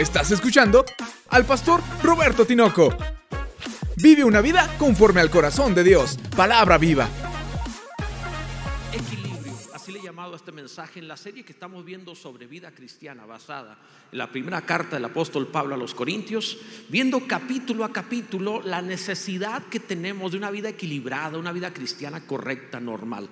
Estás escuchando al pastor Roberto Tinoco. Vive una vida conforme al corazón de Dios. Palabra viva. Equilibrio, así le he llamado a este mensaje en la serie que estamos viendo sobre vida cristiana basada en la primera carta del apóstol Pablo a los Corintios, viendo capítulo a capítulo la necesidad que tenemos de una vida equilibrada, una vida cristiana correcta, normal.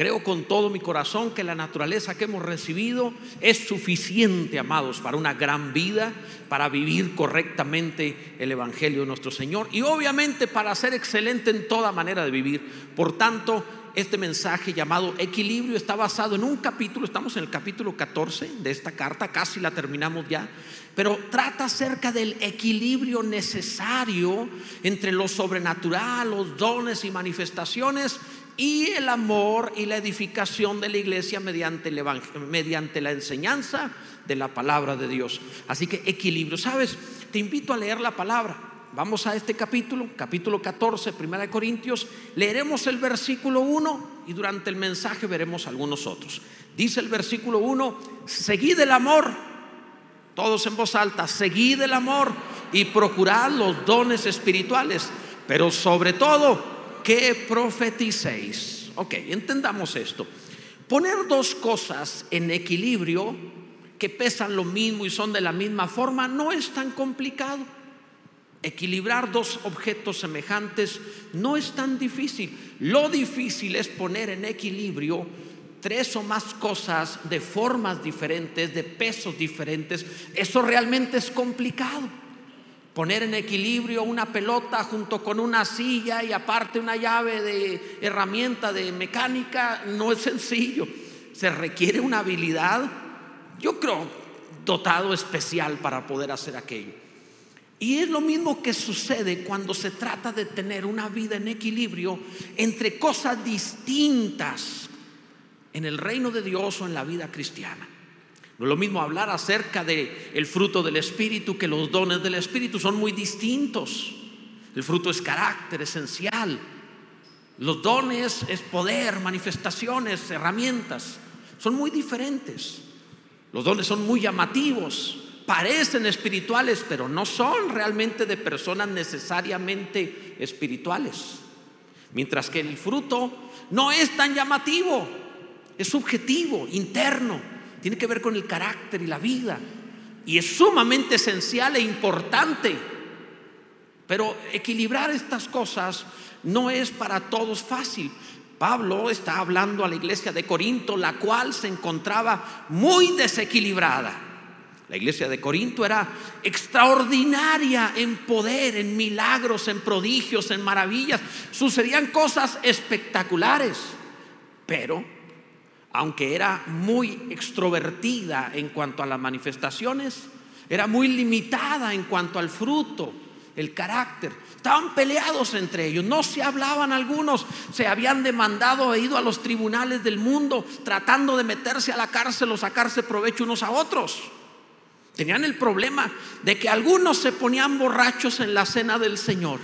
Creo con todo mi corazón que la naturaleza que hemos recibido es suficiente, amados, para una gran vida, para vivir correctamente el Evangelio de nuestro Señor y obviamente para ser excelente en toda manera de vivir. Por tanto, este mensaje llamado equilibrio está basado en un capítulo, estamos en el capítulo 14 de esta carta, casi la terminamos ya, pero trata acerca del equilibrio necesario entre lo sobrenatural, los dones y manifestaciones y el amor y la edificación de la iglesia mediante, el mediante la enseñanza de la palabra de Dios. Así que equilibrio, ¿sabes? Te invito a leer la palabra. Vamos a este capítulo, capítulo 14, primera de Corintios. Leeremos el versículo 1 y durante el mensaje veremos algunos otros. Dice el versículo 1, seguid el amor, todos en voz alta, seguid el amor y procurad los dones espirituales, pero sobre todo que profeticéis. Ok, entendamos esto. Poner dos cosas en equilibrio que pesan lo mismo y son de la misma forma no es tan complicado. Equilibrar dos objetos semejantes no es tan difícil. Lo difícil es poner en equilibrio tres o más cosas de formas diferentes, de pesos diferentes. Eso realmente es complicado poner en equilibrio una pelota junto con una silla y aparte una llave de herramienta de mecánica no es sencillo. Se requiere una habilidad, yo creo, dotado especial para poder hacer aquello. Y es lo mismo que sucede cuando se trata de tener una vida en equilibrio entre cosas distintas en el reino de Dios o en la vida cristiana. No es lo mismo hablar acerca del el fruto del Espíritu que los dones del Espíritu son muy distintos. El fruto es carácter esencial. Los dones es poder, manifestaciones, herramientas. Son muy diferentes. Los dones son muy llamativos, parecen espirituales, pero no son realmente de personas necesariamente espirituales. Mientras que el fruto no es tan llamativo, es subjetivo, interno tiene que ver con el carácter y la vida. Y es sumamente esencial e importante. Pero equilibrar estas cosas no es para todos fácil. Pablo está hablando a la iglesia de Corinto, la cual se encontraba muy desequilibrada. La iglesia de Corinto era extraordinaria en poder, en milagros, en prodigios, en maravillas. Sucedían cosas espectaculares, pero aunque era muy extrovertida en cuanto a las manifestaciones, era muy limitada en cuanto al fruto, el carácter. Estaban peleados entre ellos, no se hablaban algunos, se habían demandado e ido a los tribunales del mundo tratando de meterse a la cárcel o sacarse provecho unos a otros. Tenían el problema de que algunos se ponían borrachos en la cena del Señor.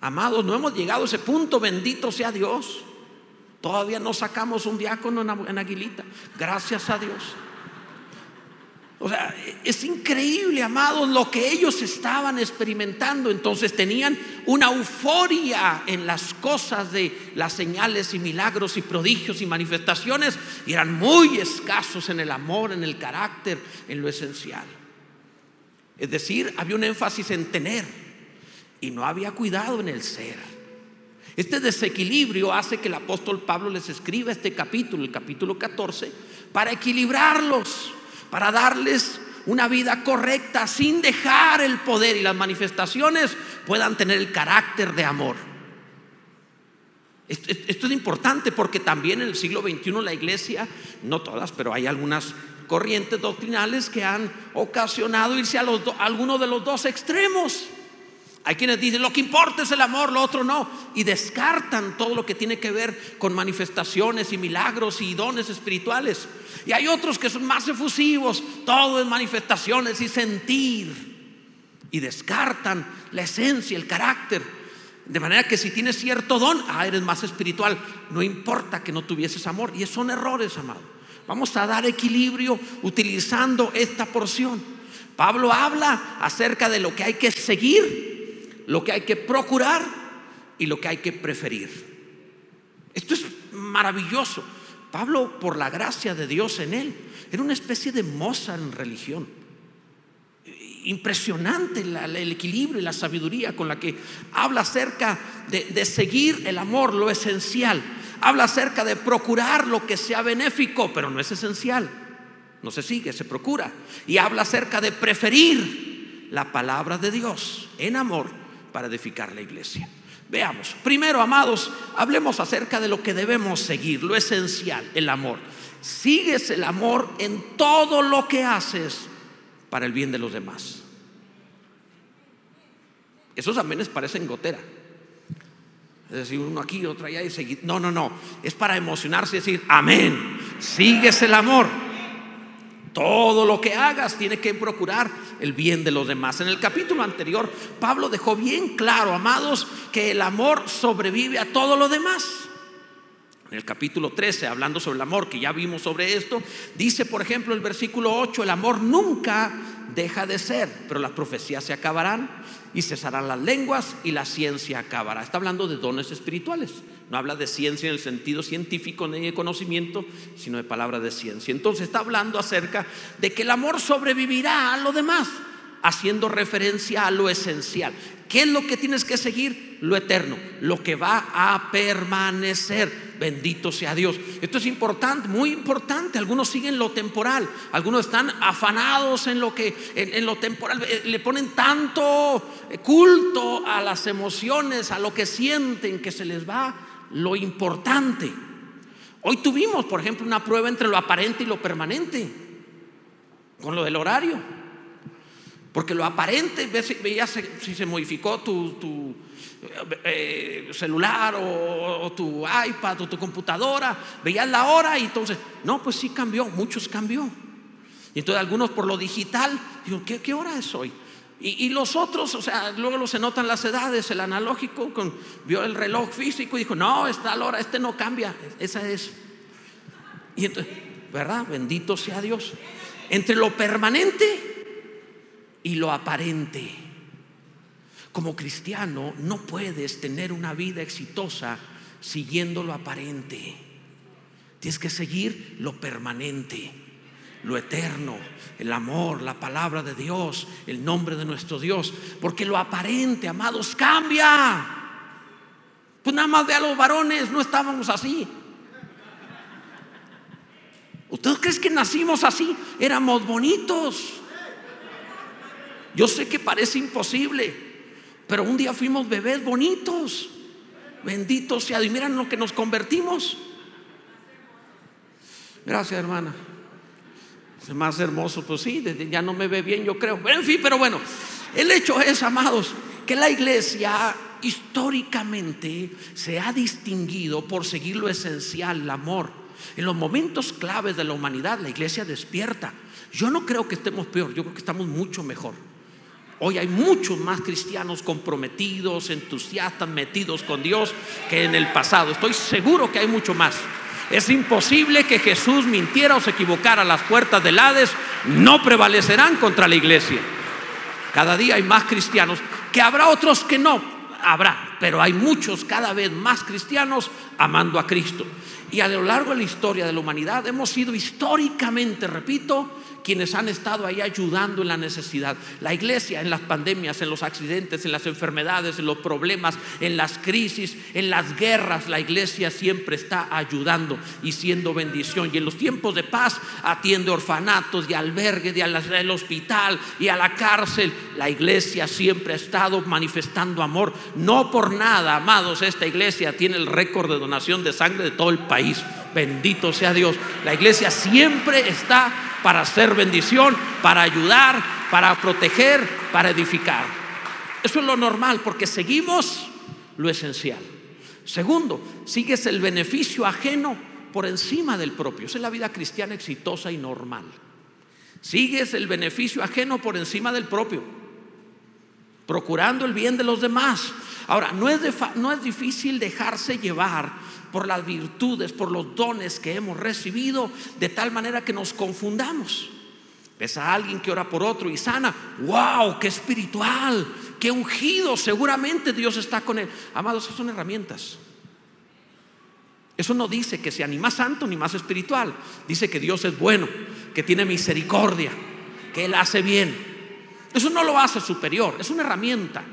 Amados, no hemos llegado a ese punto, bendito sea Dios. Todavía no sacamos un diácono en Aguilita. Gracias a Dios. O sea, es increíble, amados, lo que ellos estaban experimentando. Entonces tenían una euforia en las cosas de las señales y milagros y prodigios y manifestaciones y eran muy escasos en el amor, en el carácter, en lo esencial. Es decir, había un énfasis en tener y no había cuidado en el ser. Este desequilibrio hace que el apóstol Pablo les escriba este capítulo, el capítulo 14, para equilibrarlos, para darles una vida correcta sin dejar el poder y las manifestaciones puedan tener el carácter de amor. Esto es importante porque también en el siglo XXI la iglesia, no todas, pero hay algunas corrientes doctrinales que han ocasionado irse a, los a alguno de los dos extremos. Hay quienes dicen, lo que importa es el amor, lo otro no. Y descartan todo lo que tiene que ver con manifestaciones y milagros y dones espirituales. Y hay otros que son más efusivos, todo es manifestaciones y sentir. Y descartan la esencia, el carácter. De manera que si tienes cierto don, ah, eres más espiritual. No importa que no tuvieses amor. Y son errores, amado. Vamos a dar equilibrio utilizando esta porción. Pablo habla acerca de lo que hay que seguir, lo que hay que procurar y lo que hay que preferir. Esto es maravilloso. Pablo, por la gracia de Dios en él, era una especie de Mozart en religión. Impresionante el equilibrio y la sabiduría con la que habla acerca de, de seguir el amor, lo esencial. Habla acerca de procurar lo que sea benéfico, pero no es esencial. No se sigue, se procura. Y habla acerca de preferir la palabra de Dios en amor para edificar la iglesia. Veamos, primero, amados, hablemos acerca de lo que debemos seguir, lo esencial, el amor. Sigues el amor en todo lo que haces para el bien de los demás. Esos amenes parecen gotera. Es decir, uno aquí, otro allá y seguir. No, no, no. Es para emocionarse y decir, amén. Sigues el amor. Todo lo que hagas tiene que procurar el bien de los demás. En el capítulo anterior, Pablo dejó bien claro, amados, que el amor sobrevive a todo lo demás. En el capítulo 13, hablando sobre el amor, que ya vimos sobre esto, dice, por ejemplo, el versículo 8, el amor nunca deja de ser, pero las profecías se acabarán y cesarán las lenguas y la ciencia acabará. Está hablando de dones espirituales. No habla de ciencia en el sentido científico ni de conocimiento, sino de palabra de ciencia. Entonces está hablando acerca de que el amor sobrevivirá a lo demás, haciendo referencia a lo esencial. ¿Qué es lo que tienes que seguir? Lo eterno, lo que va a permanecer. Bendito sea Dios. Esto es importante, muy importante. Algunos siguen lo temporal, algunos están afanados en lo que en, lo temporal eh, le ponen tanto culto a las emociones, a lo que sienten que se les va lo importante. Hoy tuvimos, por ejemplo, una prueba entre lo aparente y lo permanente, con lo del horario. Porque lo aparente, veías si se modificó tu, eh, celular o, tu iPad o tu computadora, veías la hora y entonces, no, pues sí cambió, muchos cambió. Y entonces algunos por lo digital, digo, ¿qué, qué hora es hoy? Y, los otros, o sea, luego se notan las edades, el analógico con, vio el reloj físico y dijo, no, está la hora, este no cambia, esa es. Y ¿verdad? Bendito sea Dios. Entre lo permanente y lo aparente. Como cristiano no puedes tener una vida exitosa siguiendo lo aparente. Tienes que seguir lo permanente lo eterno, el amor, la palabra de Dios, el nombre de nuestro Dios. Porque lo aparente, amados, cambia. Pues nada más de a los varones, no estábamos así. ¿Ustedes creen que nacimos así? Éramos bonitos. Yo sé que parece imposible, pero un día fuimos bebés bonitos. Bendito sea Dios. Miren lo que nos convertimos. Gracias, hermana más hermoso, pues sí, ya no me ve bien, yo creo. En fin, pero bueno, el hecho es, amados, que la iglesia históricamente se ha distinguido por seguir lo esencial, el amor. En los momentos claves de la humanidad, la iglesia despierta. Yo no creo que estemos peor, yo creo que estamos mucho mejor. Hoy hay muchos más cristianos comprometidos, entusiastas, metidos con Dios que en el pasado. Estoy seguro que hay mucho más. Es imposible que Jesús mintiera o se equivocara. Las puertas del Hades no prevalecerán contra la iglesia. Cada día hay más cristianos, que habrá otros que no, habrá, pero hay muchos cada vez más cristianos amando a Cristo. Y a lo largo de la historia de la humanidad hemos sido históricamente, repito, quienes han estado ahí ayudando en la necesidad. La iglesia en las pandemias, en los accidentes, en las enfermedades, en los problemas, en las crisis, en las guerras, la iglesia siempre está ayudando y siendo bendición. Y en los tiempos de paz atiende orfanatos y albergue y al hospital y a la cárcel. La iglesia siempre ha estado manifestando amor. No por nada, amados, esta iglesia tiene el récord de donación de sangre de todo el país. Bendito sea Dios. La iglesia siempre está para hacer bendición, para ayudar, para proteger, para edificar. Eso es lo normal porque seguimos lo esencial. Segundo, sigues el beneficio ajeno por encima del propio. Esa es la vida cristiana exitosa y normal. Sigues el beneficio ajeno por encima del propio, procurando el bien de los demás. Ahora, no es, no es difícil dejarse llevar por las virtudes, por los dones que hemos recibido, de tal manera que nos confundamos. Ves a alguien que ora por otro y sana. ¡Wow! ¡Qué espiritual! ¡Qué ungido! Seguramente Dios está con él. Amados, esas son herramientas. Eso no dice que sea ni más santo ni más espiritual. Dice que Dios es bueno, que tiene misericordia, que Él hace bien. Eso no lo hace superior, es una herramienta.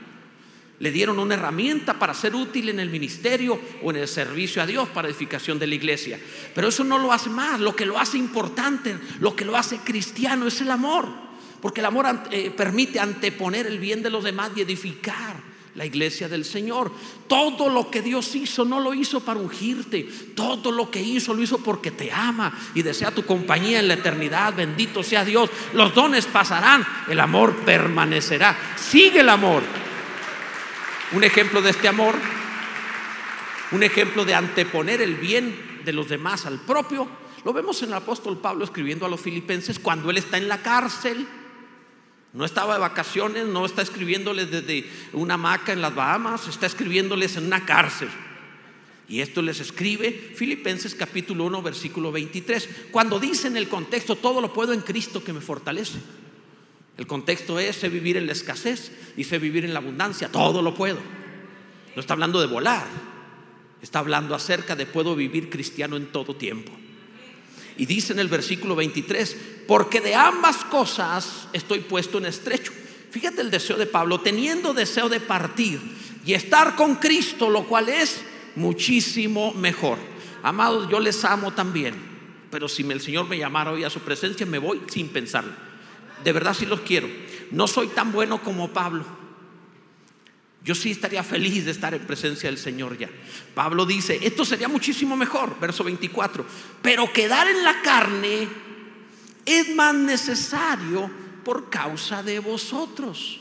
Le dieron una herramienta para ser útil en el ministerio o en el servicio a Dios para edificación de la iglesia. Pero eso no lo hace más. Lo que lo hace importante, lo que lo hace cristiano es el amor. Porque el amor eh, permite anteponer el bien de los demás y edificar la iglesia del Señor. Todo lo que Dios hizo no lo hizo para ungirte. Todo lo que hizo lo hizo porque te ama y desea tu compañía en la eternidad. Bendito sea Dios. Los dones pasarán, el amor permanecerá. Sigue el amor. Un ejemplo de este amor, un ejemplo de anteponer el bien de los demás al propio, lo vemos en el apóstol Pablo escribiendo a los filipenses cuando él está en la cárcel. No estaba de vacaciones, no está escribiéndoles desde una hamaca en las Bahamas, está escribiéndoles en una cárcel. Y esto les escribe Filipenses capítulo 1, versículo 23. Cuando dice en el contexto, todo lo puedo en Cristo que me fortalece. El contexto es, sé vivir en la escasez y sé vivir en la abundancia, todo lo puedo. No está hablando de volar, está hablando acerca de puedo vivir cristiano en todo tiempo. Y dice en el versículo 23, porque de ambas cosas estoy puesto en estrecho. Fíjate el deseo de Pablo, teniendo deseo de partir y estar con Cristo, lo cual es muchísimo mejor. Amados, yo les amo también, pero si el Señor me llamara hoy a su presencia, me voy sin pensarlo de verdad sí los quiero. No soy tan bueno como Pablo. Yo sí estaría feliz de estar en presencia del Señor ya. Pablo dice, esto sería muchísimo mejor, verso 24, pero quedar en la carne es más necesario por causa de vosotros.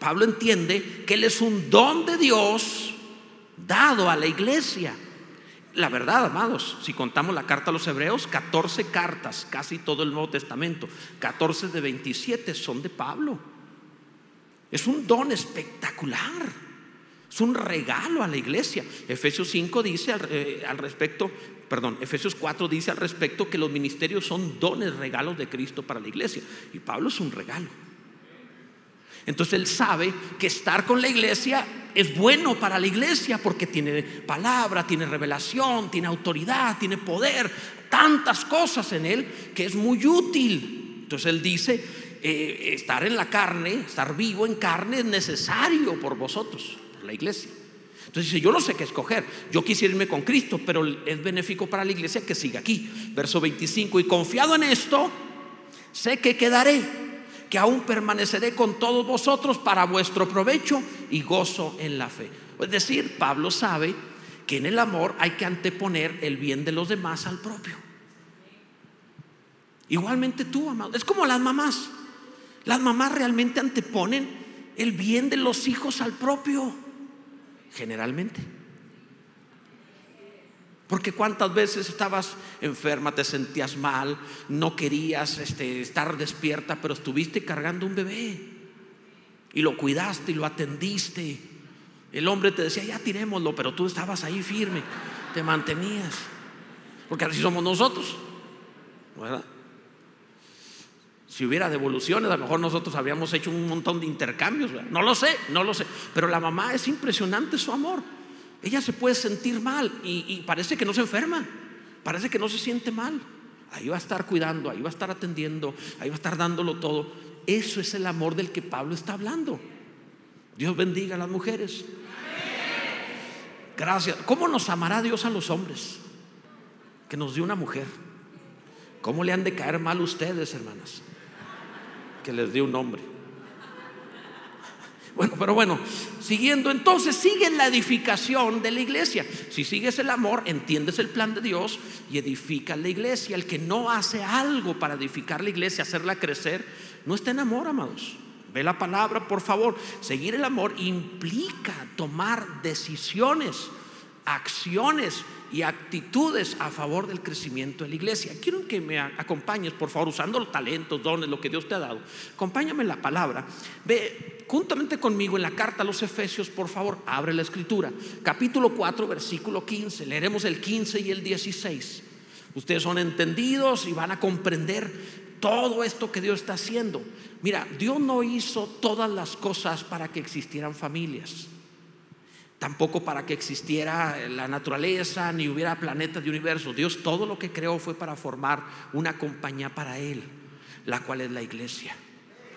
Pablo entiende que Él es un don de Dios dado a la iglesia. La verdad, amados, si contamos la carta a los hebreos, 14 cartas, casi todo el Nuevo Testamento, 14 de 27 son de Pablo. Es un don espectacular, es un regalo a la iglesia. Efesios 5 dice al, eh, al respecto, perdón, Efesios 4 dice al respecto que los ministerios son dones, regalos de Cristo para la iglesia. Y Pablo es un regalo. Entonces él sabe que estar con la iglesia es bueno para la iglesia porque tiene palabra, tiene revelación, tiene autoridad, tiene poder, tantas cosas en él que es muy útil. Entonces él dice, eh, estar en la carne, estar vivo en carne es necesario por vosotros, por la iglesia. Entonces dice, yo no sé qué escoger, yo quisiera irme con Cristo, pero es benéfico para la iglesia que siga aquí. Verso 25, y confiado en esto, sé que quedaré que aún permaneceré con todos vosotros para vuestro provecho y gozo en la fe. Es decir, Pablo sabe que en el amor hay que anteponer el bien de los demás al propio. Igualmente tú, amado. Es como las mamás. Las mamás realmente anteponen el bien de los hijos al propio. Generalmente. Porque cuántas veces estabas enferma, te sentías mal, no querías este, estar despierta, pero estuviste cargando un bebé y lo cuidaste y lo atendiste. El hombre te decía, ya tirémoslo, pero tú estabas ahí firme, te mantenías. Porque así somos nosotros, ¿verdad? Si hubiera devoluciones, a lo mejor nosotros habíamos hecho un montón de intercambios. No lo sé, no lo sé. Pero la mamá es impresionante su amor ella se puede sentir mal y, parece que no se enferma, parece que no se siente mal. Ahí va a estar cuidando, ahí va a estar atendiendo, ahí va a estar dándolo todo. Eso es el amor del que Pablo está hablando. Dios bendiga a las mujeres. Gracias. ¿Cómo nos amará Dios a los hombres? Que nos dio una mujer. ¿Cómo le han de caer mal ustedes, hermanas? Que les dio un hombre. Bueno, pero bueno, siguiendo, entonces sigue la edificación de la iglesia. Si sigues el amor, entiendes el plan de Dios y edificas la iglesia. El que no hace algo para edificar la iglesia, hacerla crecer, no está en amor, amados. Ve la palabra, por favor. Seguir el amor implica tomar decisiones, acciones y actitudes a favor del crecimiento de la iglesia. Quiero que me acompañes, por favor, usando los talentos, dones, lo que Dios te ha dado. Acompáñame en la palabra. Ve juntamente conmigo en la carta a los Efesios, por favor, abre la escritura. Capítulo 4, versículo 15. Leeremos el 15 y el 16. Ustedes son entendidos y van a comprender todo esto que Dios está haciendo. Mira, Dios no hizo todas las cosas para que existieran familias. Tampoco para que existiera la naturaleza, ni hubiera planetas de universo. Dios todo lo que creó fue para formar una compañía para Él, la cual es la iglesia.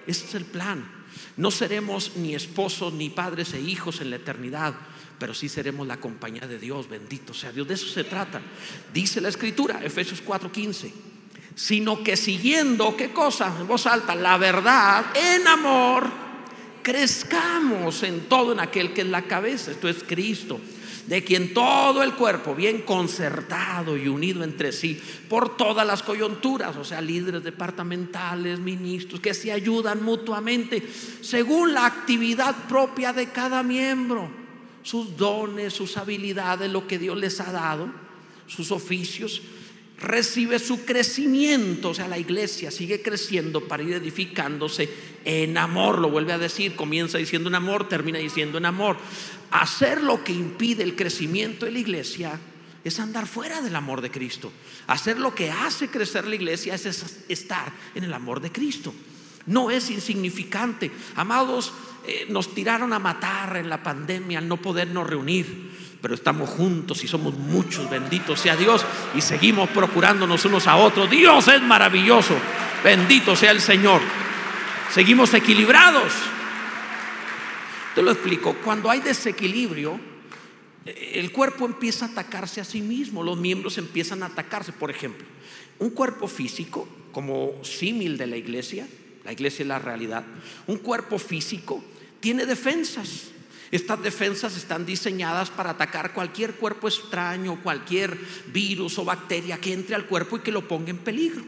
Ese es el plan. No seremos ni esposos, ni padres e hijos en la eternidad, pero sí seremos la compañía de Dios. Bendito sea Dios. De eso se trata. Dice la escritura, Efesios 4:15 sino que siguiendo, ¿qué cosa? En voz alta, la verdad, en amor, crezcamos en todo en aquel que es la cabeza, esto es Cristo, de quien todo el cuerpo, bien concertado y unido entre sí, por todas las coyunturas, o sea, líderes departamentales, ministros, que se ayudan mutuamente según la actividad propia de cada miembro, sus dones, sus habilidades, lo que Dios les ha dado, sus oficios recibe su crecimiento, o sea, la iglesia sigue creciendo para ir edificándose en amor, lo vuelve a decir, comienza diciendo en amor, termina diciendo en amor. Hacer lo que impide el crecimiento de la iglesia es andar fuera del amor de Cristo. Hacer lo que hace crecer la iglesia es estar en el amor de Cristo. No es insignificante. Amados, eh, nos tiraron a matar en la pandemia al no podernos reunir pero estamos juntos y somos muchos, bendito sea Dios, y seguimos procurándonos unos a otros. Dios es maravilloso, bendito sea el Señor. Seguimos equilibrados. Te lo explico, cuando hay desequilibrio, el cuerpo empieza a atacarse a sí mismo, los miembros empiezan a atacarse. Por ejemplo, un cuerpo físico, como símil de la iglesia, la iglesia es la realidad, un cuerpo físico tiene defensas. Estas defensas están diseñadas para atacar cualquier cuerpo extraño, cualquier virus o bacteria que entre al cuerpo y que lo ponga en peligro.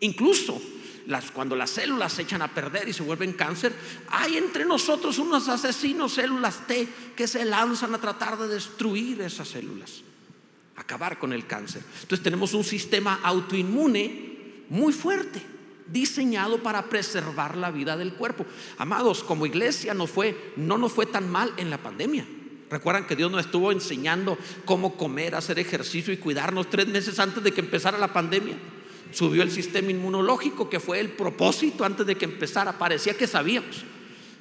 Incluso las, cuando las células se echan a perder y se vuelven cáncer, hay entre nosotros unos asesinos, células T, que se lanzan a tratar de destruir esas células, acabar con el cáncer. Entonces tenemos un sistema autoinmune muy fuerte diseñado para preservar la vida del cuerpo. Amados, como iglesia no fue, no nos fue tan mal en la pandemia. Recuerdan que Dios nos estuvo enseñando cómo comer, hacer ejercicio y cuidarnos tres meses antes de que empezara la pandemia. Subió el sistema inmunológico, que fue el propósito antes de que empezara. Parecía que sabíamos.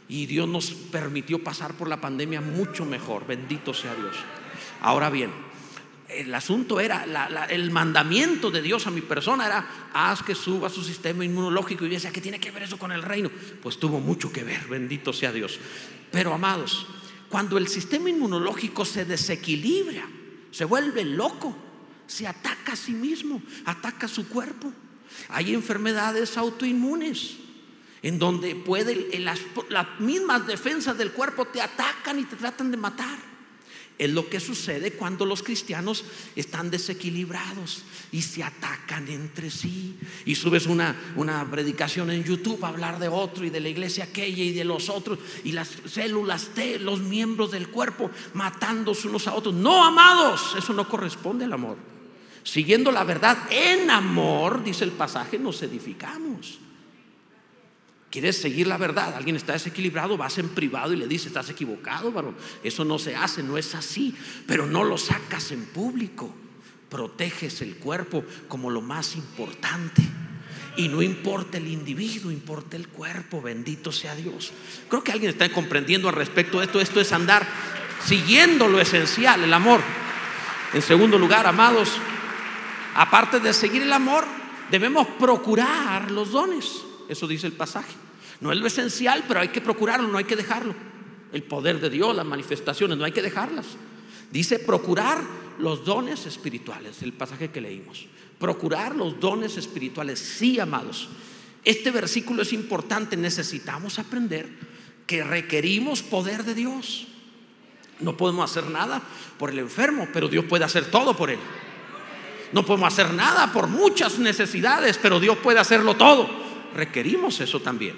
Y Dios nos permitió pasar por la pandemia mucho mejor. Bendito sea Dios. Ahora bien, el asunto era, el mandamiento de Dios a mi persona era, haz que suba su sistema inmunológico. Y yo decía, ¿qué tiene que ver eso con el reino? Pues tuvo mucho que ver, bendito sea Dios. Pero amados, cuando el sistema inmunológico se desequilibra, se vuelve loco, se ataca a sí mismo, ataca a su cuerpo. Hay enfermedades autoinmunes en donde puede, las, las mismas defensas del cuerpo te atacan y te tratan de matar. Es lo que sucede cuando los cristianos están desequilibrados y se atacan entre sí. Y subes una, una predicación en YouTube a hablar de otro y de la iglesia aquella y de los otros y las células de los miembros del cuerpo matándose unos a otros. No, amados, eso no corresponde al amor. Siguiendo la verdad en amor, dice el pasaje, nos edificamos. ¿Quieres seguir la verdad? Alguien está desequilibrado, vas en privado y le dices, estás equivocado, varón. Eso no se hace, no es así. Pero no lo sacas en público. Proteges el cuerpo como lo más importante. Y no importa el individuo, importa el cuerpo. Bendito sea Dios. Creo que alguien está comprendiendo al respecto de esto. Esto es andar siguiendo lo esencial, el amor. En segundo lugar, amados, aparte de seguir el amor, debemos procurar los dones. Eso dice el pasaje. No es lo esencial, pero hay que procurarlo, no hay que dejarlo. El poder de Dios, las manifestaciones, no hay que dejarlas. Dice procurar los dones espirituales, el pasaje que leímos. Procurar los dones espirituales, sí, amados. Este versículo es importante, necesitamos aprender que requerimos poder de Dios. No podemos hacer nada por el enfermo, pero Dios puede hacer todo por él. No podemos hacer nada por muchas necesidades, pero Dios puede hacerlo todo requerimos eso también,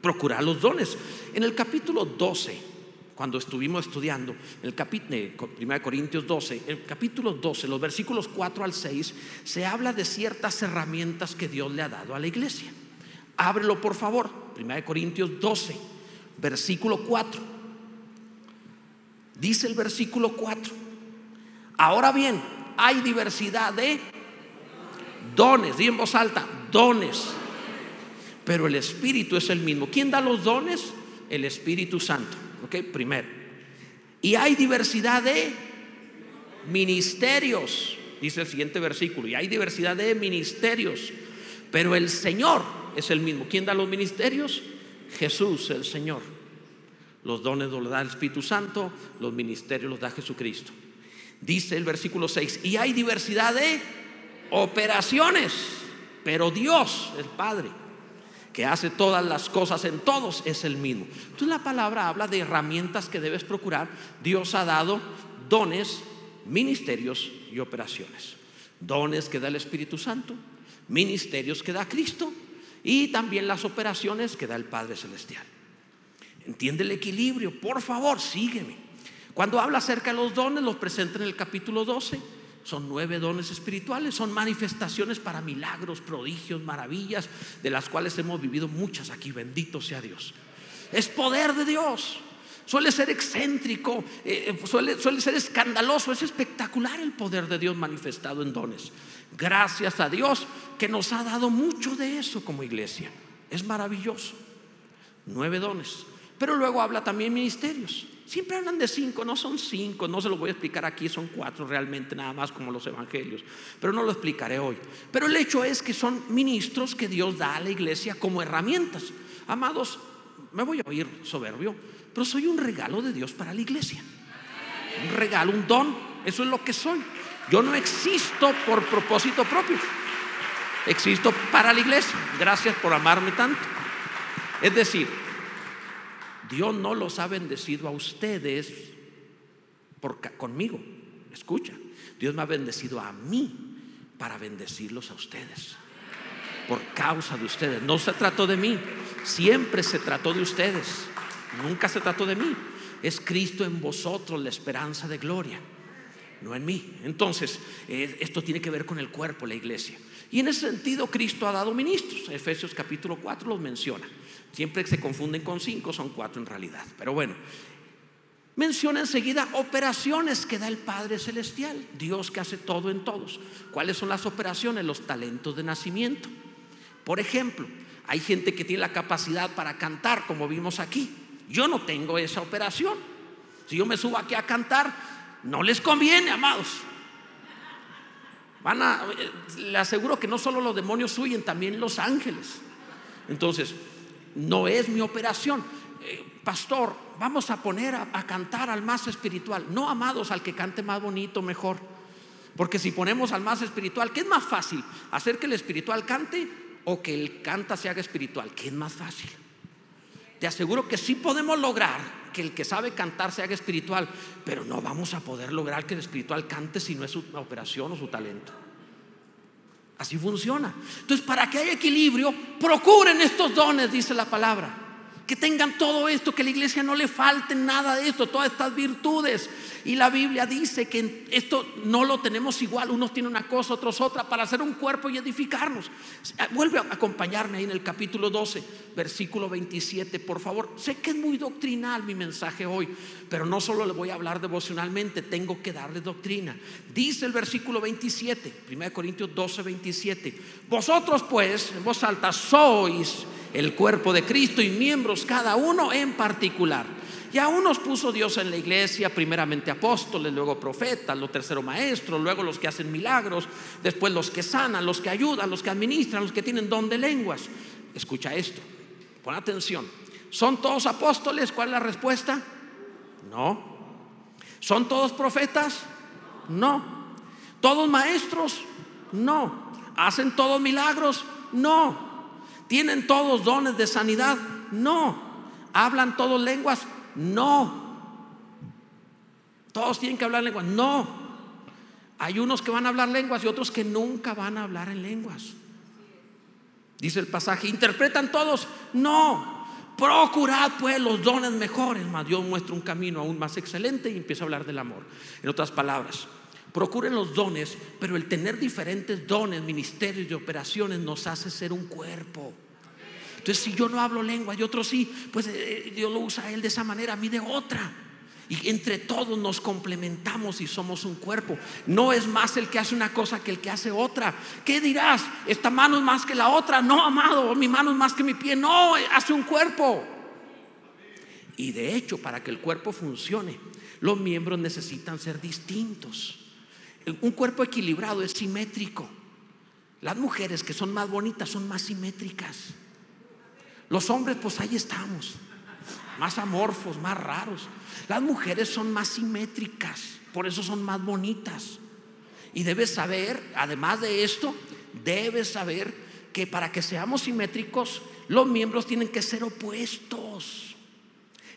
procurar los dones. En el capítulo 12, cuando estuvimos estudiando, en el capítulo, 1 Corintios 12, el capítulo 12, los versículos 4 al 6, se habla de ciertas herramientas que Dios le ha dado a la iglesia. Ábrelo por favor, 1 Corintios 12, versículo 4. Dice el versículo 4. Ahora bien, hay diversidad de dones, di en voz alta, dones pero el Espíritu es el mismo. ¿Quién da los dones? El Espíritu Santo. ¿Ok? Primero. Y hay diversidad de ministerios, dice el siguiente versículo. Y hay diversidad de ministerios, pero el Señor es el mismo. ¿Quién da los ministerios? Jesús, el Señor. Los dones los da el Espíritu Santo, los ministerios los da Jesucristo. Dice el versículo 6, y hay diversidad de operaciones, pero Dios, el Padre, que hace todas las cosas en todos, es el mismo. Entonces la palabra habla de herramientas que debes procurar. Dios ha dado dones, ministerios y operaciones. Dones que da el Espíritu Santo, ministerios que da Cristo y también las operaciones que da el Padre Celestial. Entiende el equilibrio, por favor, sígueme. Cuando habla acerca de los dones, los presenta en el capítulo 12. Son nueve dones espirituales, son manifestaciones para milagros, prodigios, maravillas, de las cuales hemos vivido muchas aquí, bendito sea Dios. Es poder de Dios. Suele ser excéntrico, eh, eh, suele, suele ser escandaloso, es espectacular el poder de Dios manifestado en dones. Gracias a Dios que nos ha dado mucho de eso como iglesia. Es maravilloso. Nueve dones. Pero luego habla también ministerios. Siempre hablan de cinco, no son cinco, no se lo voy a explicar aquí, son cuatro realmente nada más como los evangelios, pero no lo explicaré hoy. Pero el hecho es que son ministros que Dios da a la iglesia como herramientas. Amados, me voy a oír soberbio, pero soy un regalo de Dios para la iglesia. Un regalo, un don, eso es lo que soy. Yo no existo por propósito propio, existo para la iglesia. Gracias por amarme tanto. Es decir, Dios no los ha bendecido a ustedes por, conmigo. Escucha, Dios me ha bendecido a mí para bendecirlos a ustedes. Por causa de ustedes. No se trató de mí, siempre se trató de ustedes. Nunca se trató de mí. Es Cristo en vosotros la esperanza de gloria, no en mí. Entonces, eh, esto tiene que ver con el cuerpo, la iglesia. Y en ese sentido, Cristo ha dado ministros. Efesios capítulo 4 los menciona. Siempre se confunden con cinco, son cuatro en realidad. Pero bueno, menciona enseguida operaciones que da el Padre Celestial, Dios que hace todo en todos. ¿Cuáles son las operaciones? Los talentos de nacimiento. Por ejemplo, hay gente que tiene la capacidad para cantar, como vimos aquí. Yo no tengo esa operación. Si yo me subo aquí a cantar, no les conviene, amados. Van a, eh, le aseguro que no solo los demonios huyen, también los ángeles. Entonces, no es mi operación. Eh, pastor, vamos a poner a, a, cantar al más espiritual. No, amados, al que cante más bonito, mejor. Porque si ponemos al más espiritual, ¿qué es más fácil? ¿Hacer que el espiritual cante o que el canta se haga espiritual? ¿Qué es más fácil? Te aseguro que sí podemos lograr que el que sabe cantar se haga espiritual, pero no vamos a poder lograr que el espiritual cante si no es su operación o su talento. Así funciona. Entonces, para que haya equilibrio, procuren estos dones, dice la palabra. Que tengan todo esto, que la iglesia no le falte nada de esto, todas estas virtudes. Y la Biblia dice que esto no lo tenemos igual, unos tienen una cosa, otros otra, para hacer un cuerpo y edificarnos. Vuelve a acompañarme ahí en el capítulo 12, versículo 27, por favor. Sé que es muy doctrinal mi mensaje hoy, pero no solo le voy a hablar devocionalmente, tengo que darle doctrina. Dice el versículo 27, 1 Corintios 12, 27. Vosotros pues, en voz alta, sois el cuerpo de Cristo y miembros cada uno en particular. Y a unos puso Dios en la iglesia, primeramente apóstoles, luego profetas, los terceros maestros, luego los que hacen milagros, después los que sanan, los que ayudan, los que administran, los que tienen don de lenguas. Escucha esto, pon atención. ¿Son todos apóstoles? ¿Cuál es la respuesta? No. ¿Son todos profetas? No. ¿Todos maestros? No. ¿Hacen todos milagros? No. ¿Tienen todos dones de sanidad? No. ¿Hablan todos lenguas? No. Todos tienen que hablar lenguas. No. Hay unos que van a hablar lenguas y otros que nunca van a hablar en lenguas. Dice el pasaje, ¿interpretan todos? No. Procurad pues los dones mejores. Mas Dios muestra un camino aún más excelente y empieza a hablar del amor. En otras palabras, procuren los dones, pero el tener diferentes dones, ministerios y operaciones nos hace ser un cuerpo. Entonces, si yo no hablo lengua y otro sí, pues eh, Dios lo usa a él de esa manera, a mí de otra. Y entre todos nos complementamos y somos un cuerpo. No es más el que hace una cosa que el que hace otra. ¿Qué dirás? ¿Esta mano es más que la otra? No, amado, mi mano es más que mi pie. No, hace un cuerpo. Y de hecho, para que el cuerpo funcione, los miembros necesitan ser distintos. Un cuerpo equilibrado es simétrico. Las mujeres que son más bonitas son más simétricas. Los hombres, pues ahí estamos, más amorfos, más raros. Las mujeres son más simétricas, por eso son más bonitas. Y debes saber, además de esto, debes saber que para que seamos simétricos, los miembros tienen que ser opuestos.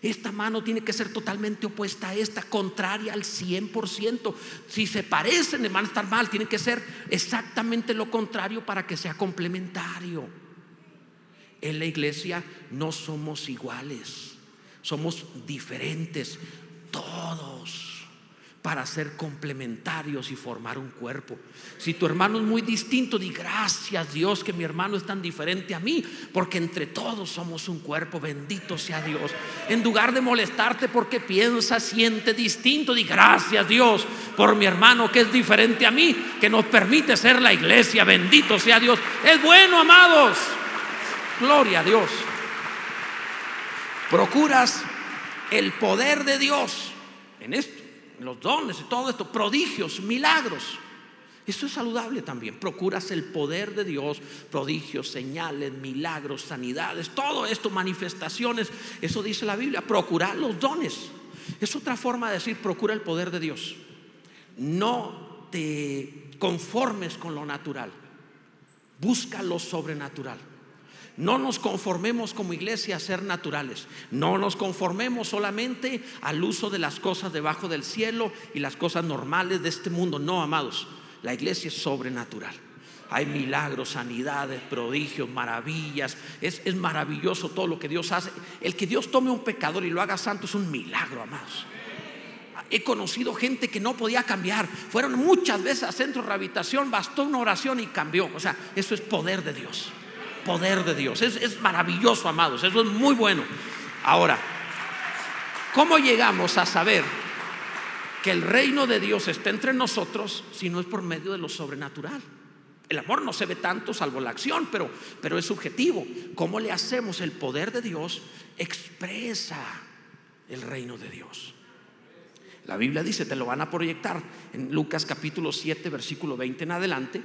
Esta mano tiene que ser totalmente opuesta a esta, contraria al 100%. Si se parecen, van a estar mal, tienen que ser exactamente lo contrario para que sea complementario. En la iglesia no somos iguales somos diferentes todos para ser complementarios y formar un cuerpo. Si tu hermano es muy distinto, di gracias Dios que mi hermano es tan diferente a mí, porque entre todos somos un cuerpo, bendito sea Dios. En lugar de molestarte porque piensa, siente distinto, di gracias Dios por mi hermano que es diferente a mí, que nos permite ser la iglesia, bendito sea Dios. Es bueno, amados. Gloria a Dios procuras el poder de Dios en esto, los dones y todo esto, prodigios, milagros. Eso es saludable también. Procuras el poder de Dios, prodigios, señales, milagros, sanidades, todo esto, manifestaciones. Eso dice la Biblia. Procurar los dones. Es otra forma de decir procura el poder de Dios. No te conformes con lo natural. Busca lo sobrenatural. No nos conformemos como iglesia a ser naturales. No nos conformemos solamente al uso de las cosas debajo del cielo y las cosas normales de este mundo. No, amados. La iglesia es sobrenatural. Hay milagros, sanidades, prodigios, maravillas. Es, es maravilloso todo lo que Dios hace. El que Dios tome un pecador y lo haga santo es un milagro, amados. He conocido gente que no podía cambiar. Fueron muchas veces a centro de habitación, bastó una oración y cambió. O sea, eso es poder de Dios poder de Dios. Es, maravilloso, amados. Eso es muy bueno. Ahora, ¿cómo llegamos a saber que el reino de Dios está entre nosotros si no es por medio de lo sobrenatural? El amor no se ve tanto salvo la acción, pero, pero es subjetivo. ¿Cómo le hacemos? El poder de Dios expresa el reino de Dios. La Biblia dice, te lo van a proyectar en Lucas capítulo 7, versículo 20 en adelante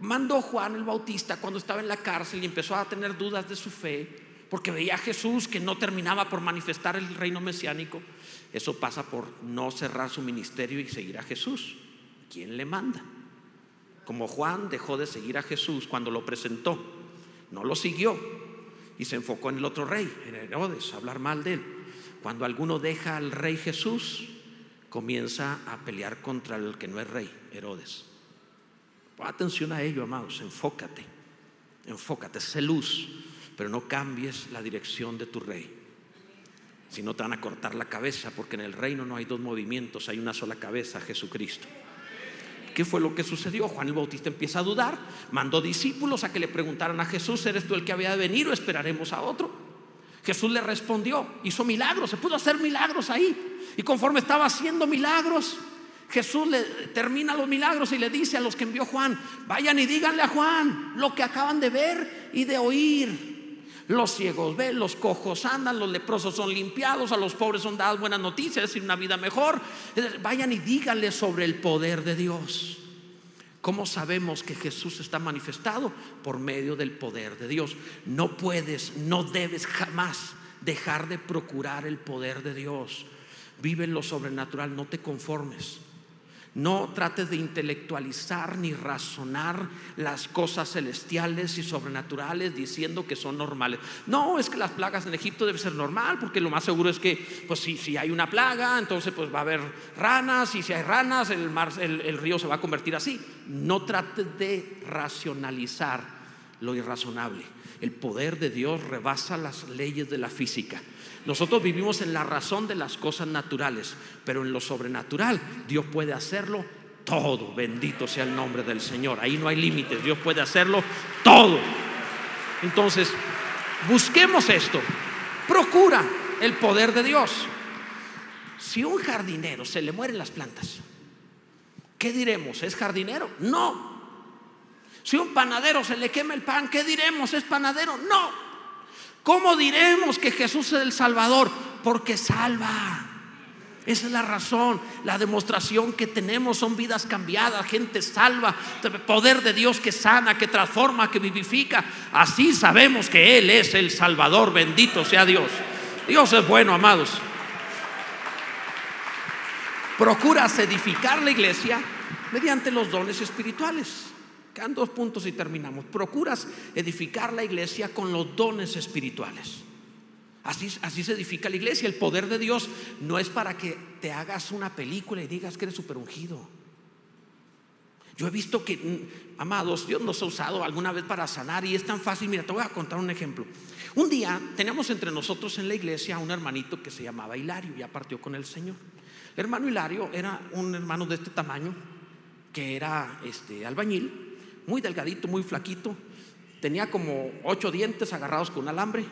mandó Juan el Bautista cuando estaba en la cárcel y empezó a tener dudas de su fe, porque veía a Jesús que no terminaba por manifestar el reino mesiánico. Eso pasa por no cerrar su ministerio y seguir a Jesús. ¿Quién le manda? Como Juan dejó de seguir a Jesús cuando lo presentó, no lo siguió y se enfocó en el otro rey, en Herodes, a hablar mal de él. Cuando alguno deja al rey Jesús, comienza a pelear contra el que no es rey, Herodes. Pon atención a ello, amados, enfócate, enfócate, sé luz, pero no cambies la dirección de tu rey. Si no te van a cortar la cabeza, porque en el reino no hay dos movimientos, hay una sola cabeza, Jesucristo. ¿Qué fue lo que sucedió? Juan el Bautista empieza a dudar, mandó discípulos a que le preguntaran a Jesús, ¿eres tú el que había de venir o esperaremos a otro? Jesús le respondió, hizo milagros, se pudo hacer milagros ahí. Y conforme estaba haciendo milagros, Jesús le termina los milagros y le dice a los que envió Juan, vayan y díganle a Juan lo que acaban de ver y de oír. Los ciegos ven, los cojos andan, los leprosos son limpiados, a los pobres son dadas buenas noticias, decir, una vida mejor. Vayan y díganle sobre el poder de Dios. ¿Cómo sabemos que Jesús está manifestado? Por medio del poder de Dios. No puedes, no debes jamás dejar de procurar el poder de Dios. Vive en lo sobrenatural, no te conformes. No trates de intelectualizar ni razonar las cosas celestiales y sobrenaturales diciendo que son normales. No, es que las plagas en Egipto deben ser normal, porque lo más seguro es que, pues si, si hay una plaga, entonces pues va a haber ranas, y si hay ranas, el, mar, el río se va a convertir así. No trates de racionalizar lo irrazonable. El poder de Dios rebasa las leyes de la física. Nosotros vivimos en la razón de las cosas naturales, pero en lo sobrenatural Dios puede hacerlo todo. Bendito sea el nombre del Señor. Ahí no hay límites. Dios puede hacerlo todo. Entonces, busquemos esto. Procura el poder de Dios. si un jardinero se le mueren las plantas, ¿qué diremos? ¿Es jardinero? No. Si un panadero se le quema el pan, ¿qué diremos? ¿Es panadero? No. ¿Cómo diremos que Jesús es el Salvador? Porque salva. Esa es la razón, la demostración que tenemos son vidas cambiadas, gente salva, poder de Dios que sana, que transforma, que vivifica. Así sabemos que Él es el Salvador, bendito sea Dios. Dios es bueno, amados. Procuras edificar la iglesia mediante los dones espirituales. Quedan dos puntos y terminamos. Procuras edificar la iglesia con los dones espirituales. Así, así se edifica la iglesia. El poder de Dios no es para que te hagas una película y digas que eres super ungido. Yo he visto que, mm, amados, Dios nos ha usado alguna vez para sanar y es tan fácil. Mira, te voy a contar un ejemplo. Un día teníamos entre nosotros en la iglesia un hermanito que se llamaba Hilario, ya partió con el Señor. El hermano Hilario era un hermano de este tamaño, que era este, albañil, muy delgadito, muy flaquito, tenía como ocho dientes agarrados con un alambre,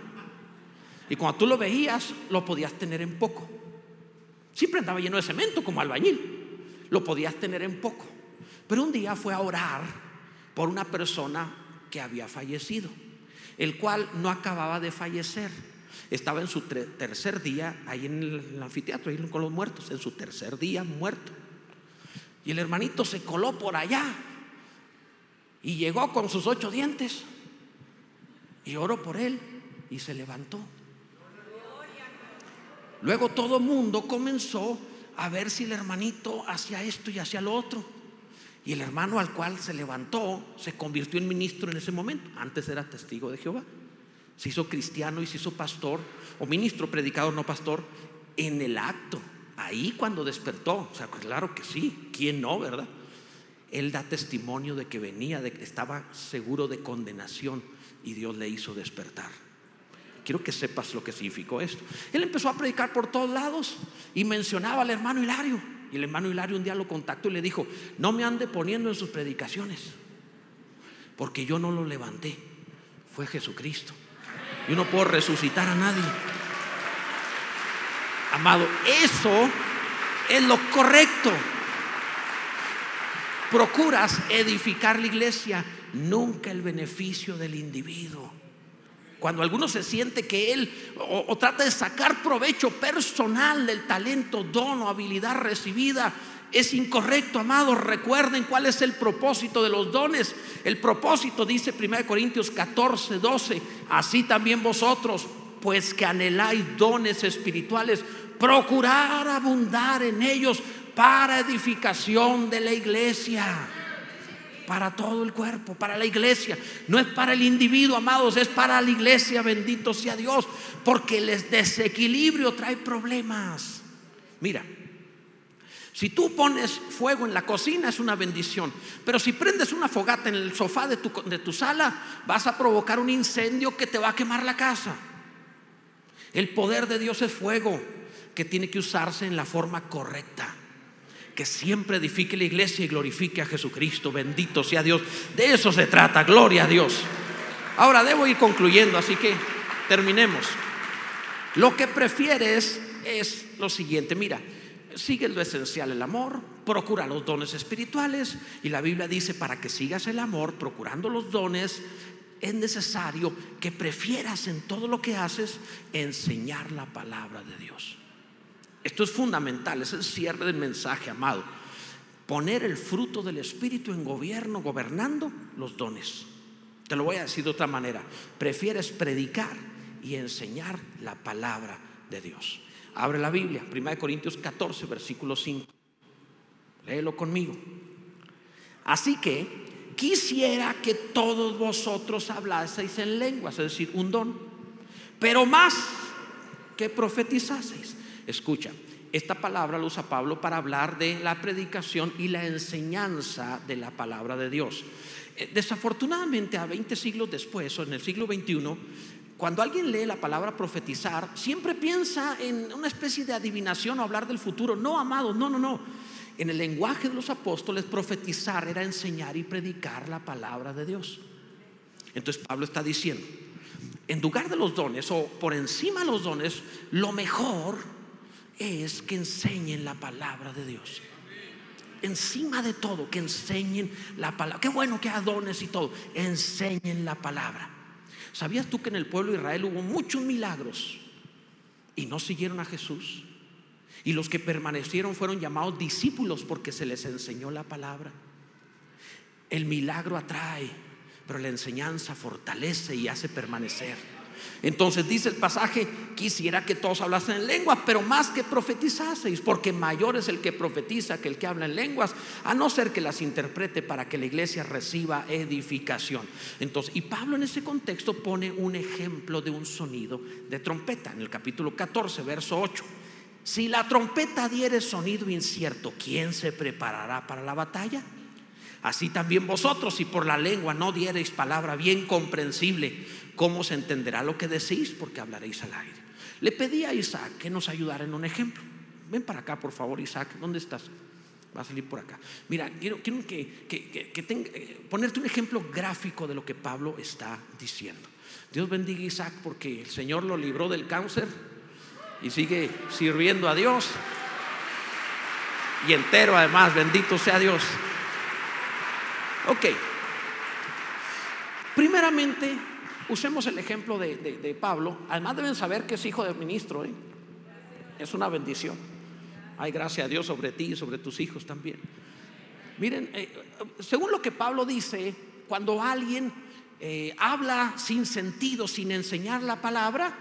y cuando tú lo veías, lo podías tener en poco. Siempre andaba lleno de cemento como albañil. Lo podías tener en poco. Pero un día fue a orar por una persona que había fallecido, el cual no acababa de fallecer. Estaba en su tercer día ahí en el anfiteatro, ahí con los muertos, en su tercer día muerto. Y el hermanito se coló por allá y llegó con sus ocho dientes y oró por él y se levantó. Luego todo mundo comenzó a ver si el hermanito hacía esto y hacía lo otro. Y el hermano al cual se levantó se convirtió en ministro en ese momento. Antes era testigo de Jehová. Se hizo cristiano y se hizo pastor, o ministro, predicador, no pastor, en el acto. Ahí cuando despertó. O sea, claro que sí. ¿Quién no, verdad? Él da testimonio de que venía, de que estaba seguro de condenación y Dios le hizo despertar. Quiero que sepas lo que significó esto. Él empezó a predicar por todos lados y mencionaba al hermano Hilario. Y el hermano Hilario un día lo contactó y le dijo, no me ande poniendo en sus predicaciones, porque yo no lo levanté, fue Jesucristo. Yo no puedo resucitar a nadie. Amado, eso es lo correcto. Procuras edificar la iglesia, nunca el beneficio del individuo. Cuando alguno se siente que él o, trata de sacar provecho personal del talento, don o habilidad recibida, es incorrecto, amados. Recuerden cuál es el propósito de los dones. El propósito dice 1 Corintios 14, 12. Así también vosotros, pues que anheláis dones espirituales, procurar abundar en ellos para edificación de la iglesia para todo el cuerpo, para la iglesia. No es para el individuo, amados, es para la iglesia, bendito sea Dios, porque el desequilibrio trae problemas. Mira, si tú pones fuego en la cocina es una bendición, pero si prendes una fogata en el sofá de tu, de tu sala, vas a provocar un incendio que te va a quemar la casa. El poder de Dios es fuego que tiene que usarse en la forma correcta que siempre edifique la iglesia y glorifique a Jesucristo. Bendito sea Dios. De eso se trata, gloria a Dios. Ahora debo ir concluyendo, así que terminemos. Lo que prefieres es lo siguiente, mira, sigue lo esencial, el amor, procura los dones espirituales y la Biblia dice, para que sigas el amor, procurando los dones, es necesario que prefieras en todo lo que haces enseñar la palabra de Dios. Esto es fundamental, es el cierre del mensaje, amado. Poner el fruto del Espíritu en gobierno, gobernando los dones. Te lo voy a decir de otra manera. Prefieres predicar y enseñar la palabra de Dios. Abre la Biblia, 1 Corintios 14, versículo 5. Léelo conmigo. Así que quisiera que todos vosotros hablaseis en lenguas, es decir, un don, pero más que profetizaseis. Escucha, esta palabra la usa Pablo para hablar de la predicación y la enseñanza de la palabra de Dios. Eh, desafortunadamente, a 20 siglos después, o en el siglo XXI, cuando alguien lee la palabra profetizar, siempre piensa en una especie de adivinación o hablar del futuro. No, amados, no, no, no. En el lenguaje de los apóstoles, profetizar era enseñar y predicar la palabra de Dios. Entonces Pablo está diciendo, en lugar de los dones o por encima de los dones, lo mejor es que enseñen la palabra de Dios. Encima de todo, que enseñen la palabra. Qué bueno que dones y todo. Enseñen la palabra. ¿Sabías tú que en el pueblo de Israel hubo muchos milagros y no siguieron a Jesús? Y los que permanecieron fueron llamados discípulos porque se les enseñó la palabra. El milagro atrae, pero la enseñanza fortalece y hace permanecer. Entonces dice el pasaje, quisiera que todos hablasen en lenguas, pero más que profetizaseis, porque mayor es el que profetiza que el que habla en lenguas, a no ser que las interprete para que la iglesia reciba edificación. Entonces, y Pablo en ese contexto pone un ejemplo de un sonido de trompeta en el capítulo 14, verso 8. Si la trompeta diere sonido incierto, ¿quién se preparará para la batalla? Así también vosotros, si por la lengua no diereis palabra bien comprensible, ¿cómo se entenderá lo que decís? Porque hablaréis al aire. Le pedí a Isaac que nos ayudara en un ejemplo. Ven para acá, por favor, Isaac. ¿Dónde estás? Va a salir por acá. Mira, quiero, quiero que, que, tenga, eh, ponerte un ejemplo gráfico de lo que Pablo está diciendo. Dios bendiga a Isaac porque el Señor lo libró del cáncer y sigue sirviendo a Dios. Y entero además, bendito sea Dios. Ok. Primeramente, usemos el ejemplo de, Pablo. Además deben saber que es hijo del ministro. ¿eh? Es una bendición. Hay gracia a Dios sobre ti y sobre tus hijos también. Miren, eh, según lo que Pablo dice, cuando alguien eh, habla sin sentido, sin enseñar la palabra,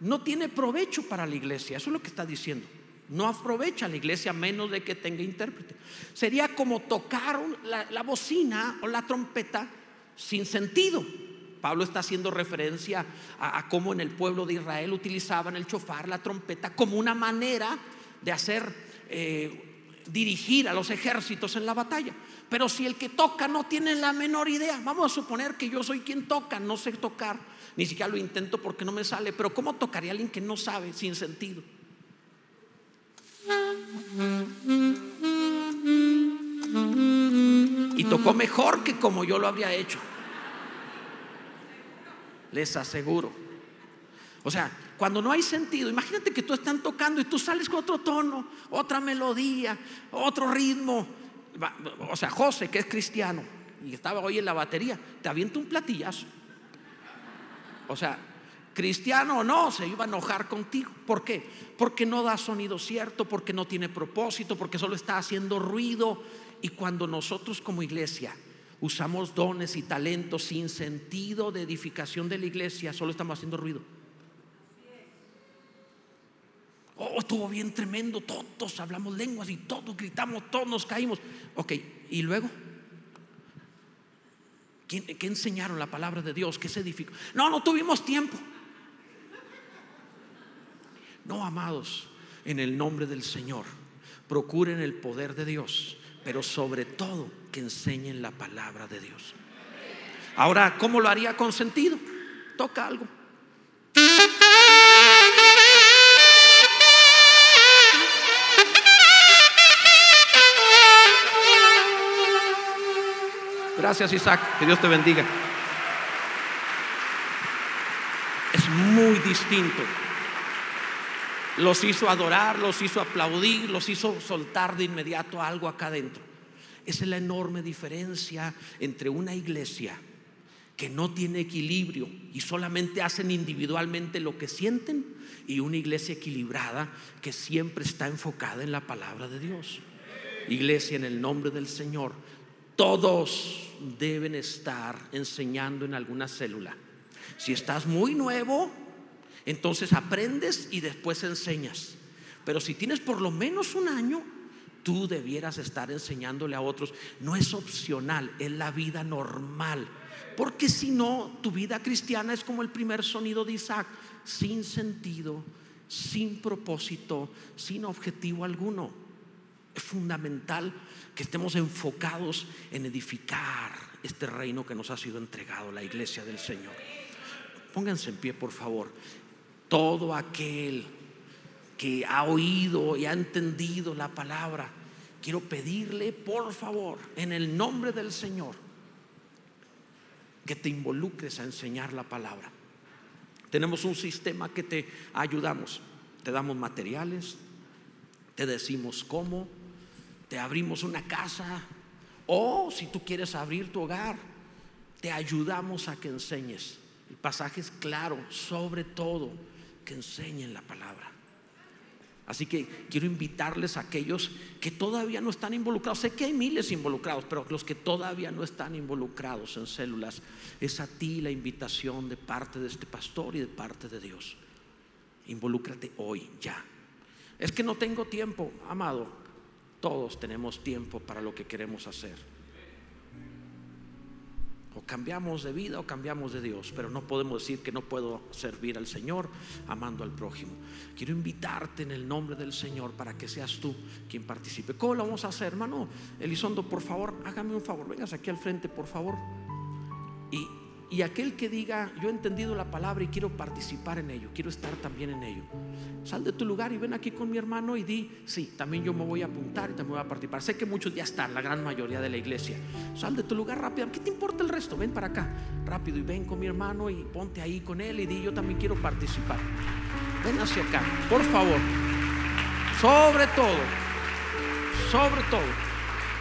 no tiene provecho para la iglesia. Eso es lo que está diciendo. No aprovecha la iglesia menos de que tenga intérprete. Sería como tocar la, bocina o la trompeta sin sentido. Pablo está haciendo referencia a, cómo en el pueblo de Israel utilizaban el chofar, la trompeta, como una manera de hacer eh, dirigir a los ejércitos en la batalla. Pero si el que toca no tiene la menor idea, vamos a suponer que yo soy quien toca, no sé tocar, ni siquiera lo intento porque no me sale, pero ¿cómo tocaría a alguien que no sabe sin sentido? Y tocó mejor que como yo lo habría hecho. Les aseguro. O sea, cuando no hay sentido, imagínate que tú están tocando y tú sales con otro tono, otra melodía, otro ritmo. O sea, José, que es cristiano y estaba hoy en la batería, te avienta un platillazo. O sea, cristiano no, se iba a enojar contigo. ¿Por qué? Porque no da sonido cierto, porque no tiene propósito, porque solo está haciendo ruido. Y cuando nosotros como iglesia usamos dones y talentos sin sentido de edificación de la iglesia, solo estamos haciendo ruido. Oh, estuvo bien tremendo, todos hablamos lenguas y todos gritamos, todos nos caímos. Ok, ¿y luego? ¿Qué enseñaron la palabra de Dios? ¿Qué se edificó? No, no tuvimos tiempo. No, amados, en el nombre del Señor, procuren el poder de Dios, pero sobre todo que enseñen la palabra de Dios. Ahora, ¿cómo lo haría con sentido? Toca algo. Gracias Isaac, que Dios te bendiga. Es muy distinto. Los hizo adorar, los hizo aplaudir, los hizo soltar de inmediato algo acá adentro. Esa es la enorme diferencia entre una iglesia que no tiene equilibrio y solamente hacen individualmente lo que sienten y una iglesia equilibrada que siempre está enfocada en la palabra de Dios. Iglesia en el nombre del Señor, todos deben estar enseñando en alguna célula. Si estás muy nuevo, entonces aprendes y después enseñas. Pero si tienes por lo menos un año, tú debieras estar enseñándole a otros. No es opcional, es la vida normal. Porque si no, tu vida cristiana es como el primer sonido de Isaac, sin sentido, sin propósito, sin objetivo alguno. Es fundamental que estemos enfocados en edificar este reino que nos ha sido entregado, la iglesia del Señor. Pónganse en pie, por favor. Todo aquel que ha oído y ha entendido la palabra, quiero pedirle, por favor, en el nombre del Señor, que te involucres a enseñar la palabra. Tenemos un sistema que te ayudamos. te damos materiales, te decimos cómo, te abrimos una casa o si tú quieres abrir tu hogar, te ayudamos a que enseñes. El pasaje es claro, sobre todo que enseñen la palabra. Así que quiero invitarles a aquellos que todavía no están involucrados. Sé que hay miles involucrados, pero los que todavía no están involucrados en células, es a ti la invitación de parte de este pastor y de parte de Dios. Involúcrate hoy, ya. Es que no tengo tiempo, amado. Todos tenemos tiempo para lo que queremos hacer. O cambiamos de vida o cambiamos de Dios, pero no podemos decir que no puedo servir al Señor amando al prójimo. Quiero invitarte en el nombre del Señor para que seas tú quien participe. ¿Cómo lo vamos a hacer, hermano? Elizondo, por favor, hágame un favor, vengas aquí al frente, por favor. Y y aquel que diga, yo he entendido la palabra y quiero participar en ello, quiero estar también en ello. Sal de tu lugar y ven aquí con mi hermano y di, sí, también yo me voy a apuntar y también voy a participar. Sé que muchos ya están, la gran mayoría de la iglesia. Sal de tu lugar rápido. ¿Qué te importa el resto? Ven para acá, rápido y ven con mi hermano y ponte ahí con él y di, yo también quiero participar. Ven hacia acá, por favor. Sobre todo, sobre todo,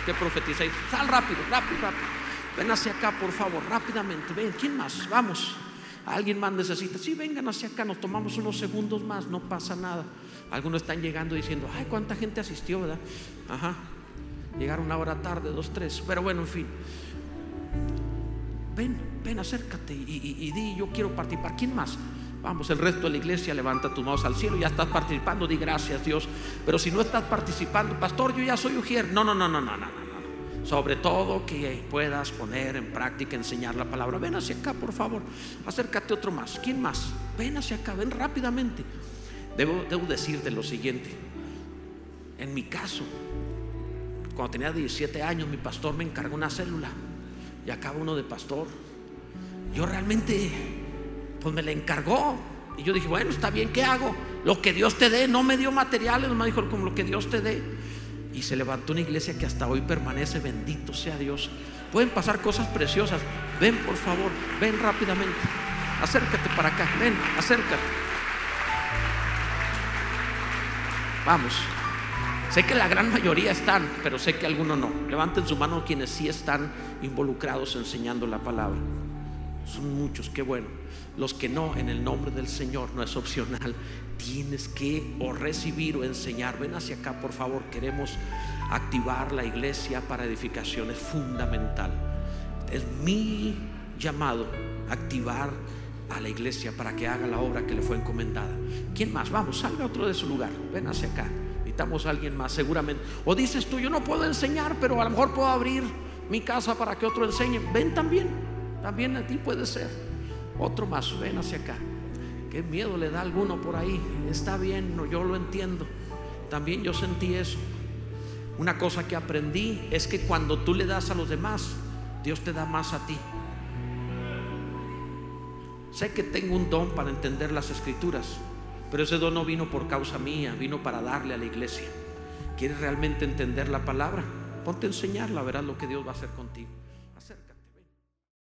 que profetizáis. Sal rápido, rápido, rápido. Ven hacia acá, por favor, rápidamente. Ven, ¿quién más? Vamos. ¿Alguien más necesita? Sí, vengan hacia acá, nos tomamos unos segundos más, no pasa nada. Algunos están llegando diciendo, ay, cuánta gente asistió, ¿verdad? Ajá. Llegaron una hora tarde, dos, tres. Pero bueno, en fin. Ven, ven, acércate y, y di, yo quiero participar. ¿Quién más? Vamos, el resto de la iglesia levanta tus manos al cielo, ya estás participando, di gracias Dios. Pero si no estás participando, pastor, yo ya soy ujier. No, no, no, no, no, no. Sobre todo que puedas poner en práctica, enseñar la palabra. Ven hacia acá, por favor. Acércate otro más. ¿Quién más? Ven hacia acá, ven rápidamente. Debo, debo decirte lo siguiente. En mi caso, cuando tenía 17 años, mi pastor me encargó una célula y acaba uno de pastor. Yo realmente, pues me la encargó. Y yo dije, bueno, está bien, ¿qué hago? Lo que Dios te dé, no me dio materiales, no me dijo como lo que Dios te dé y se levantó una iglesia que hasta hoy permanece, bendito sea Dios. Pueden pasar cosas preciosas. Ven, por favor, ven rápidamente. Acércate para acá, ven, acércate. Vamos. Sé que la gran mayoría están, pero sé que algunos no. Levanten su mano quienes sí están involucrados enseñando la palabra. Son muchos, qué bueno. Los que no, en el nombre del Señor, no es opcional tienes que o recibir o enseñar. Ven hacia acá, por favor. Queremos activar la iglesia para edificación. Es fundamental. Es mi llamado activar a la iglesia para que haga la obra que le fue encomendada. ¿Quién más? Vamos, salga otro de su lugar. Ven hacia acá. Necesitamos a alguien más, seguramente. O dices tú, yo no puedo enseñar, pero a lo mejor puedo abrir mi casa para que otro enseñe. Ven también. También a ti puede ser. Otro más, ven hacia acá. Qué miedo le da a alguno por ahí. Está bien, no, yo lo entiendo. También yo sentí eso. Una cosa que aprendí es que cuando tú le das a los demás, Dios te da más a ti. Sé que tengo un don para entender las escrituras, pero ese don no vino por causa mía, vino para darle a la iglesia. ¿Quieres realmente entender la palabra? Ponte a enseñarla, verás lo que Dios va a hacer contigo.